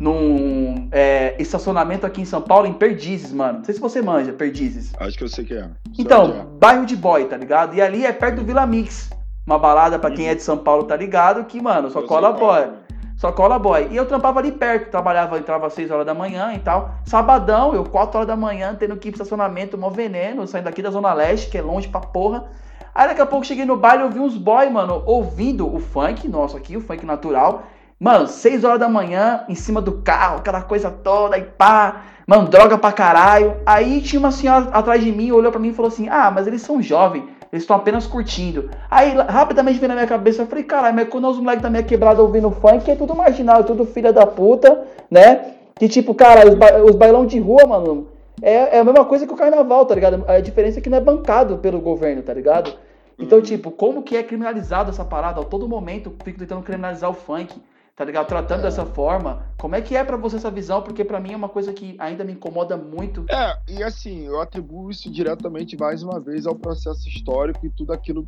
num é, estacionamento aqui em São Paulo, em Perdizes, mano. Não sei se você manja, Perdizes. Acho que eu sei que é. Então, bairro de boy, tá ligado? E ali é perto do Vila Mix. Uma balada pra quem é de São Paulo, tá ligado? Que, mano, só Eu cola qual boy. é. Só cola boy. E eu trampava ali perto, trabalhava, entrava às 6 horas da manhã e tal. Sabadão, eu 4 horas da manhã, tendo que ir pro estacionamento, mó veneno, saindo daqui da Zona Leste, que é longe pra porra. Aí daqui a pouco cheguei no baile, eu vi uns boy, mano, ouvindo o funk, nosso aqui, o funk natural. Mano, 6 horas da manhã, em cima do carro, aquela coisa toda, e pá, mano, droga pra caralho. Aí tinha uma senhora atrás de mim, olhou pra mim e falou assim: Ah, mas eles são jovens, eles estão apenas curtindo. Aí rapidamente veio na minha cabeça, eu falei: Caralho, mas quando os moleques da minha quebrada ouvindo funk, é tudo marginal, é tudo filha da puta, né? Que tipo, cara, os, ba os bailão de rua, mano, é, é a mesma coisa que o carnaval, tá ligado? A diferença é que não é bancado pelo governo, tá ligado? Então, tipo, como que é criminalizado essa parada? A todo momento fico tentando criminalizar o funk, tá ligado? Tratando dessa forma. Como é que é pra você essa visão? Porque pra mim é uma coisa que ainda me incomoda muito. É, e assim, eu atribuo isso diretamente, mais uma vez, ao processo histórico e tudo aquilo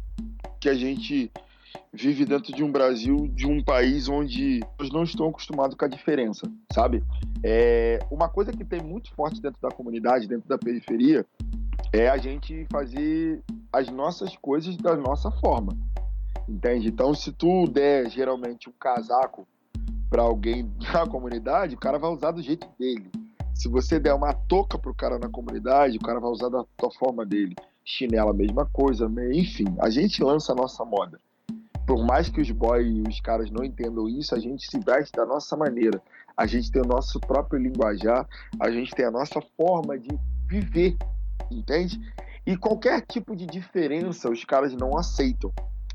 que a gente vive dentro de um Brasil, de um país onde nós não estão acostumados com a diferença, sabe? É, uma coisa que tem muito forte dentro da comunidade, dentro da periferia, é a gente fazer as nossas coisas da nossa forma, entende? Então, se tu der geralmente um casaco para alguém na comunidade, o cara vai usar do jeito dele. Se você der uma touca pro cara na comunidade, o cara vai usar da tua forma dele. Chinela, mesma coisa, né? enfim, a gente lança a nossa moda. Por mais que os boys e os caras não entendam isso, a gente se veste da nossa maneira. A gente tem o nosso próprio linguajar, a gente tem a nossa forma de viver, entende? E qualquer tipo de diferença os caras não aceitam.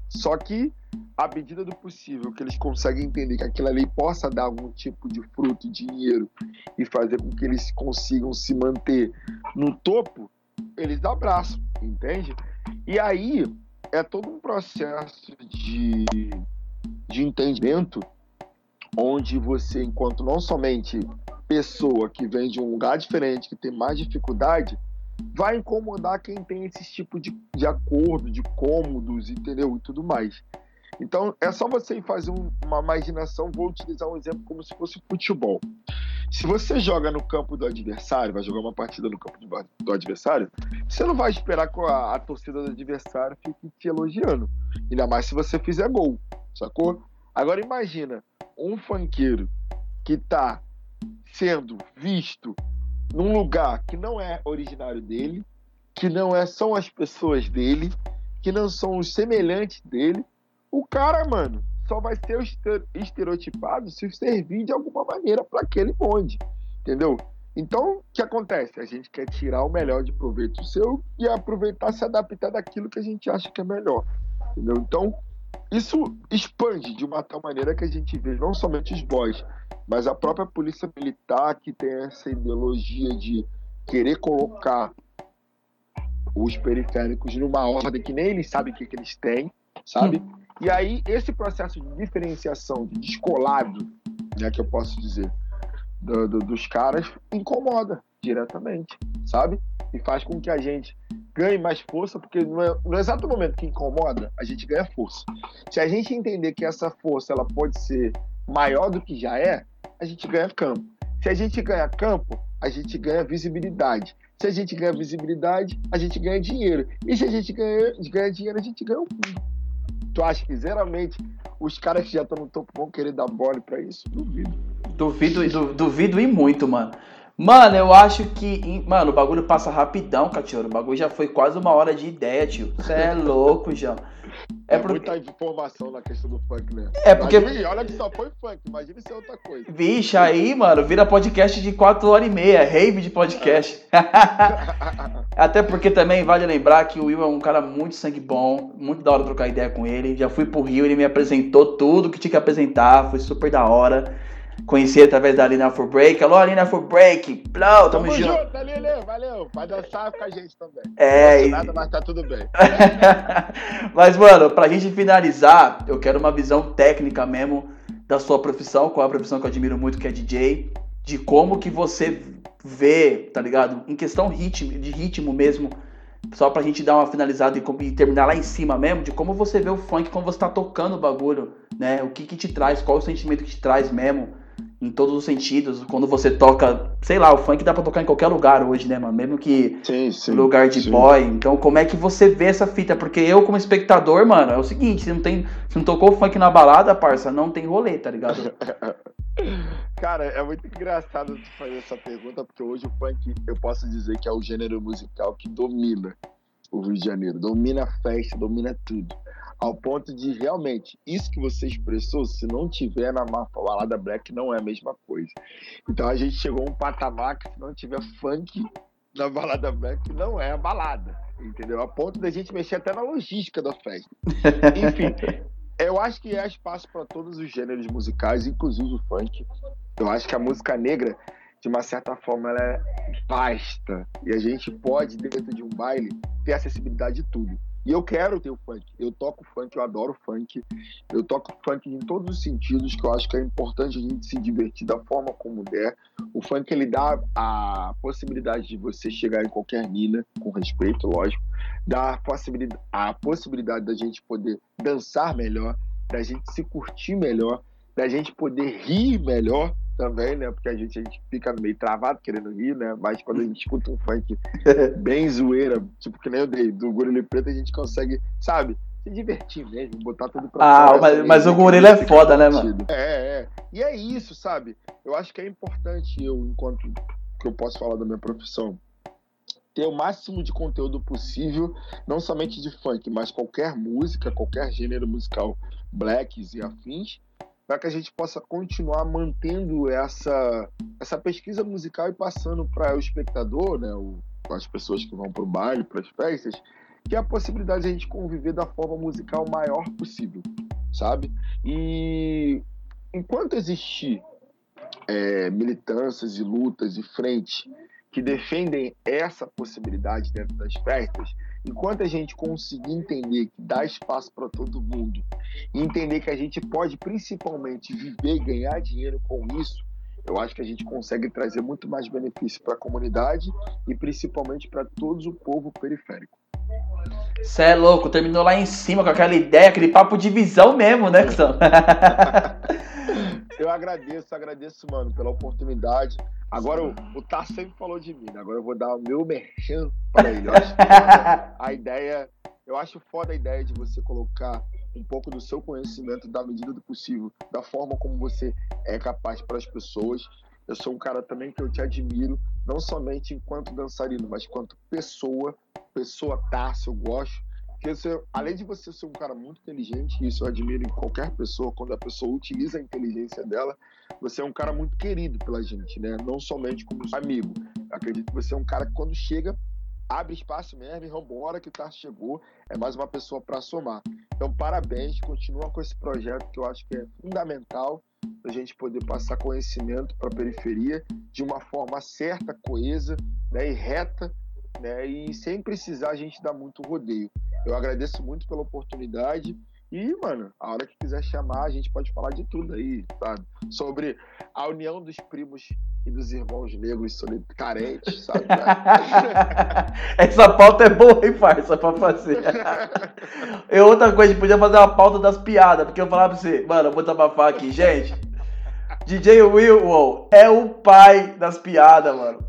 Só que, à medida do possível, que eles conseguem entender que aquilo ali possa dar algum tipo de fruto, dinheiro, e fazer com que eles consigam se manter no topo, eles abraçam, entende? E aí é todo um processo de, de entendimento onde você, enquanto não somente pessoa que vem de um lugar diferente, que tem mais dificuldade, vai incomodar quem tem esse tipo de, de acordo, de cômodos, entendeu? E tudo mais. Então, é só você fazer um, uma imaginação. Vou utilizar um exemplo como se fosse futebol. Se você joga no campo do adversário, vai jogar uma partida no campo do, adversário, você não vai esperar que a, a, torcida do adversário fique te elogiando. Ainda mais se você fizer gol, sacou? Agora imagina um funkeiro que tá sendo visto num lugar que não é originário dele, que não é, são as pessoas dele, que não são os semelhantes dele, o cara, mano, só vai ser estereotipado se servir de alguma maneira para aquele bonde, entendeu? Então, o que acontece? A gente quer tirar o melhor de proveito seu e aproveitar se adaptar daquilo que a gente acha que é melhor, entendeu? Então, isso expande de uma tal maneira que a gente vê não somente os boys, mas a própria polícia militar que tem essa ideologia de querer colocar os periféricos numa ordem que nem eles sabem o que, que eles têm, sabe? E aí, esse processo de diferenciação, de descolado, né, que eu posso dizer, do, do, dos caras, incomoda diretamente, sabe? E faz com que a gente ganhe mais força, porque no, no, exato momento que incomoda, a gente ganha força. Se a gente entender que essa força ela pode ser maior do que já é, a gente ganha campo. Se a gente ganha campo, a gente ganha visibilidade. Se a gente ganha visibilidade, a gente ganha dinheiro. E se a gente ganha, ganha dinheiro, a gente ganha o mundo. Tu acha que geralmente os caras que já estão no topo vão querer dar bola pra isso? Duvido. Duvido, du, duvido e muito, mano. Mano, eu acho que. Mano, o bagulho passa rapidão, cachorro. O bagulho já foi quase uma hora de ideia, tio. Você é louco, já. É, é porque... muita informação na questão do funk, né? É porque. Imagina, olha que só foi funk, imagina se é outra coisa. Vixe, aí, mano, vira podcast de 4 horas e meia, rave de podcast. Até porque também vale lembrar que o Will é um cara muito sangue bom, muito da hora trocar ideia com ele. Já fui pro Rio, ele me apresentou tudo que tinha que apresentar, foi super da hora. Conheci através da Alina for Break. Alô, Alina for Break. Plou, tamo, tamo junto. junto. Valeu. Vai dançar com a gente também. É. Não nada, mas tá tudo bem. mas, mano, pra gente finalizar, eu quero uma visão técnica mesmo da sua profissão, qual é a profissão que eu admiro muito, que é DJ, de como que você vê, tá ligado? Em questão ritmo, de ritmo mesmo, só pra gente dar uma finalizada e, e, terminar lá em cima mesmo, de como você vê o funk, como você tá tocando o bagulho, né? O que que te traz, qual o sentimento que te traz mesmo em todos os sentidos. Quando você toca, sei lá, o funk dá pra tocar em qualquer lugar hoje, né, mano? Mesmo que sim, sim, lugar de sim. boy. Então, como é que você vê essa fita? Porque eu, como espectador, mano, é o seguinte: se não, tem, se não tocou funk na balada, parça, não tem rolê, tá ligado? Cara, é muito engraçado tu fazer essa pergunta, porque hoje o funk, eu posso dizer que é o gênero musical que domina o Rio de Janeiro, domina a festa, domina tudo. Ao ponto de realmente, isso que você expressou, se não tiver na balada black, não é a mesma coisa. Então a gente chegou a um patamar que se não tiver funk na balada black, não é a balada. Entendeu? A ponto da gente mexer até na logística da festa. Enfim, eu acho que há espaço para todos os gêneros musicais, inclusive o funk. Eu acho que a música negra, de uma certa forma, ela é vasta. E a gente pode, dentro de um baile, ter acessibilidade de tudo. E eu quero ter o funk. Eu toco funk, eu adoro funk. Eu toco funk em todos os sentidos, que eu acho que é importante a gente se divertir da forma como der. O funk, ele dá a possibilidade de você chegar em qualquer mina, com respeito, lógico. Dá a possibilidade, a possibilidade da gente poder dançar melhor, da gente se curtir melhor, da gente poder rir melhor também, né? Porque a gente, a gente fica meio travado querendo rir, né? Mas quando a gente escuta um funk bem zoeira, tipo que nem eu dei, do Gorila Preto, a gente consegue, sabe? Se divertir mesmo, botar tudo pra Ah, fora, mas, mas o gorila é foda, né, mano? É, é. E é isso, sabe? Eu acho que é importante eu, enquanto que eu posso falar da minha profissão, ter o máximo de conteúdo possível, não somente de funk, mas qualquer música, qualquer gênero musical, blacks e afins, para que a gente possa continuar mantendo essa, essa pesquisa musical e passando para o espectador, né, o, as pessoas que vão para o baile, para as festas, que é a possibilidade de a gente conviver da forma musical maior possível, sabe? E enquanto existir é, militâncias e lutas e frentes que defendem essa possibilidade dentro das festas, enquanto a gente conseguir entender que dá espaço para todo mundo e entender que a gente pode principalmente viver e ganhar dinheiro com isso, eu acho que a gente consegue trazer muito mais benefício para a comunidade e principalmente para todo o povo periférico. Você é louco, terminou lá em cima com aquela ideia, aquele papo de visão mesmo, né, Cusão? Eu agradeço, agradeço, mano, pela oportunidade. Agora o, o Tá sempre falou de mim, né? agora eu vou dar o meu merchan para ele. Eu acho foda a ideia, eu acho foda a ideia de você colocar um pouco do seu conhecimento da medida do possível, da forma como você é capaz para as pessoas. Eu sou um cara também que eu te admiro, não somente enquanto dançarino, mas enquanto pessoa, pessoa Tarso, eu gosto. Porque você, além de você ser um cara muito inteligente, isso eu admiro em qualquer pessoa, quando a pessoa utiliza a inteligência dela, você é um cara muito querido pela gente, né? Não somente como amigo. Eu acredito que você é um cara que quando chega, abre espaço mesmo e vambora que o Tarso chegou, é mais uma pessoa para somar. Então, parabéns, continua com esse projeto que eu acho que é fundamental para a gente poder passar conhecimento para a periferia de uma forma certa, coesa né, e reta, né, e sem precisar a gente dar muito rodeio. Eu agradeço muito pela oportunidade e, mano, a hora que quiser chamar, a gente pode falar de tudo aí, sabe? Sobre a união dos primos e dos irmãos negros carentes, sabe? Essa pauta é boa, hein, parça, pra fazer. E outra coisa, a gente podia fazer uma pauta das piadas, porque eu falava pra você, mano, eu vou desabafar aqui, gente. DJ Will é o pai das piadas, mano.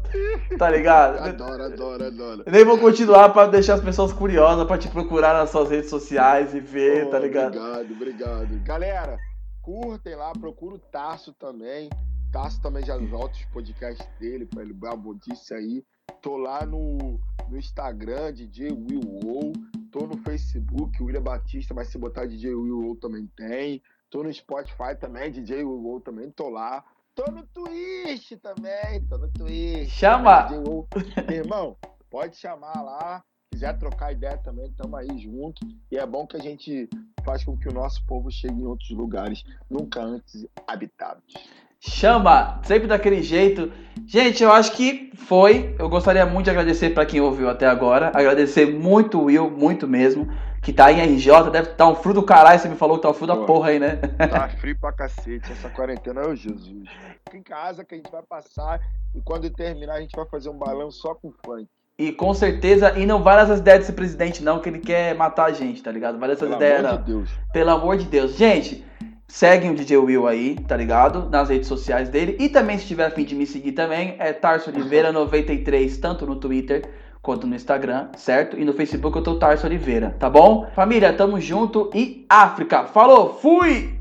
Tá ligado? Adoro, adoro, adoro. Eu nem vou continuar pra deixar as pessoas curiosas pra te procurar nas suas redes sociais e ver, Oh, tá ligado? Obrigado, obrigado. Galera, curtem lá, procura o Tarso também. Tarso também já volta os podcasts dele pra ele dar uma notícia aí. Tô lá no, no Instagram, DJ Will Wow. Tô no Facebook, William Batista, mas se botar DJ Will Wow também tem. Tô no Spotify também, DJ Wow também, tô lá. Tô no Twitch também, tô no Twitch. Chama! Meu irmão, pode chamar lá. Quiser trocar ideia também, tamo aí junto. E é bom que a gente faz com que o nosso povo chegue em outros lugares nunca antes habitados. Chama, sempre daquele jeito. Gente, eu acho que foi. Eu gostaria muito de agradecer pra quem ouviu até agora. Agradecer muito o Will, muito mesmo. Que tá em RJ, deve estar um frio do caralho. Você me falou que tá um frio da porra aí, né? Tá frio pra cacete, essa quarentena é o Jesus. Fica em casa que a gente vai passar e quando terminar a gente vai fazer um balão só com funk. E com certeza, e não vai nessas ideias desse presidente, não, que ele quer matar a gente, tá ligado? Vai nessas Pelo ideias, amor não. de Deus. Pelo amor de Deus. Gente, Seguem o DJ Will aí, tá ligado? Nas redes sociais dele. E também, se tiver a fim de me seguir também, é Tarso Oliveira93, tanto no Twitter quanto no Instagram, certo? E no Facebook eu tô Tarso Oliveira, tá bom? Família, tamo junto e África. Falou, fui!